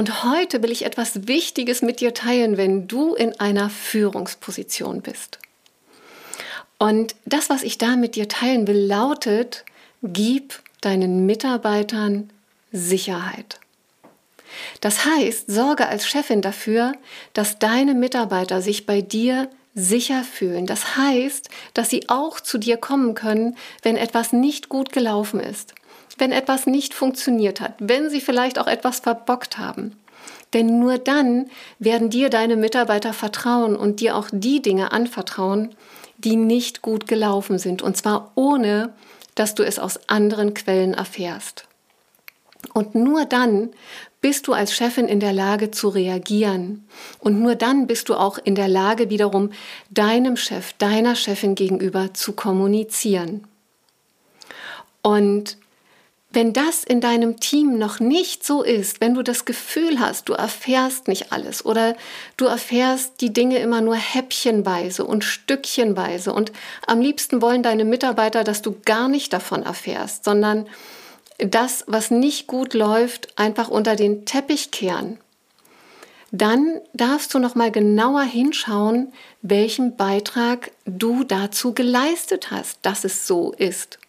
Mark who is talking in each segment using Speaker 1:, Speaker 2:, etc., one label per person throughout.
Speaker 1: Und heute will ich etwas Wichtiges mit dir teilen, wenn du in einer Führungsposition bist. Und das, was ich da mit dir teilen will, lautet, gib deinen Mitarbeitern Sicherheit. Das heißt, sorge als Chefin dafür, dass deine Mitarbeiter sich bei dir sicher fühlen. Das heißt, dass sie auch zu dir kommen können, wenn etwas nicht gut gelaufen ist wenn etwas nicht funktioniert hat, wenn sie vielleicht auch etwas verbockt haben. Denn nur dann werden dir deine Mitarbeiter vertrauen und dir auch die Dinge anvertrauen, die nicht gut gelaufen sind. Und zwar ohne, dass du es aus anderen Quellen erfährst. Und nur dann bist du als Chefin in der Lage zu reagieren. Und nur dann bist du auch in der Lage, wiederum deinem Chef, deiner Chefin gegenüber zu kommunizieren. Und wenn das in deinem Team noch nicht so ist, wenn du das Gefühl hast, du erfährst nicht alles oder du erfährst die Dinge immer nur häppchenweise und stückchenweise und am liebsten wollen deine Mitarbeiter, dass du gar nicht davon erfährst, sondern das, was nicht gut läuft, einfach unter den Teppich kehren, dann darfst du noch mal genauer hinschauen, welchen Beitrag du dazu geleistet hast, dass es so ist.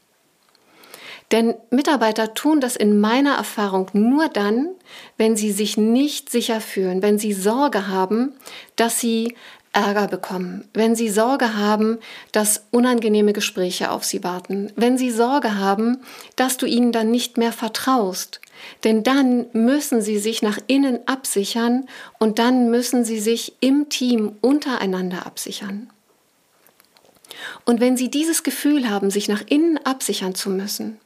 Speaker 1: Denn Mitarbeiter tun das in meiner Erfahrung nur dann, wenn sie sich nicht sicher fühlen, wenn sie Sorge haben, dass sie Ärger bekommen, wenn sie Sorge haben, dass unangenehme Gespräche auf sie warten, wenn sie Sorge haben, dass du ihnen dann nicht mehr vertraust. Denn dann müssen sie sich nach innen absichern und dann müssen sie sich im Team untereinander absichern. Und wenn sie dieses Gefühl haben, sich nach innen absichern zu müssen,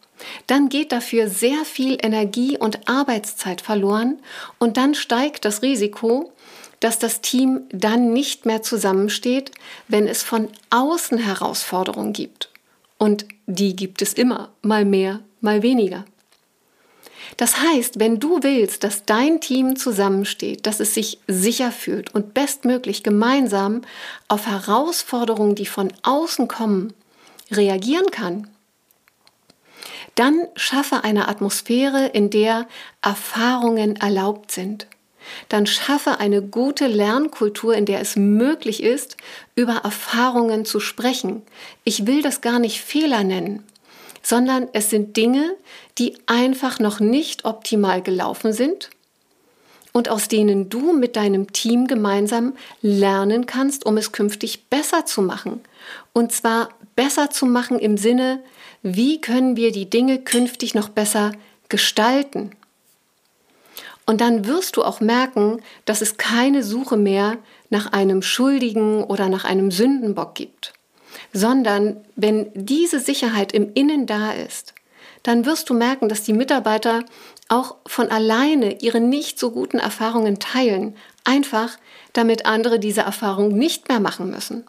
Speaker 1: dann geht dafür sehr viel Energie und Arbeitszeit verloren und dann steigt das Risiko, dass das Team dann nicht mehr zusammensteht, wenn es von außen Herausforderungen gibt. Und die gibt es immer, mal mehr, mal weniger. Das heißt, wenn du willst, dass dein Team zusammensteht, dass es sich sicher fühlt und bestmöglich gemeinsam auf Herausforderungen, die von außen kommen, reagieren kann, dann schaffe eine Atmosphäre, in der Erfahrungen erlaubt sind. Dann schaffe eine gute Lernkultur, in der es möglich ist, über Erfahrungen zu sprechen. Ich will das gar nicht Fehler nennen, sondern es sind Dinge, die einfach noch nicht optimal gelaufen sind und aus denen du mit deinem Team gemeinsam lernen kannst, um es künftig besser zu machen. Und zwar besser zu machen im Sinne, wie können wir die Dinge künftig noch besser gestalten. Und dann wirst du auch merken, dass es keine Suche mehr nach einem Schuldigen oder nach einem Sündenbock gibt, sondern wenn diese Sicherheit im Innen da ist, dann wirst du merken, dass die Mitarbeiter auch von alleine ihre nicht so guten Erfahrungen teilen, einfach damit andere diese Erfahrung nicht mehr machen müssen.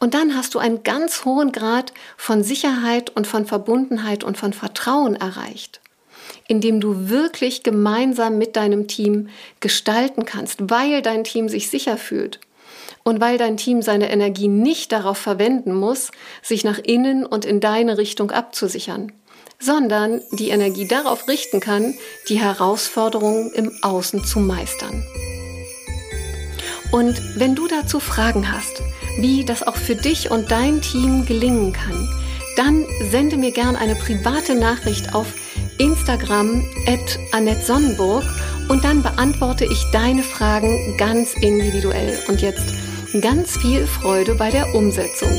Speaker 1: Und dann hast du einen ganz hohen Grad von Sicherheit und von Verbundenheit und von Vertrauen erreicht, indem du wirklich gemeinsam mit deinem Team gestalten kannst, weil dein Team sich sicher fühlt und weil dein Team seine Energie nicht darauf verwenden muss, sich nach innen und in deine Richtung abzusichern, sondern die Energie darauf richten kann, die Herausforderungen im Außen zu meistern. Und wenn du dazu Fragen hast, wie das auch für dich und dein Team gelingen kann, dann sende mir gern eine private Nachricht auf Instagram at Annette Sonnenburg und dann beantworte ich deine Fragen ganz individuell. Und jetzt ganz viel Freude bei der Umsetzung.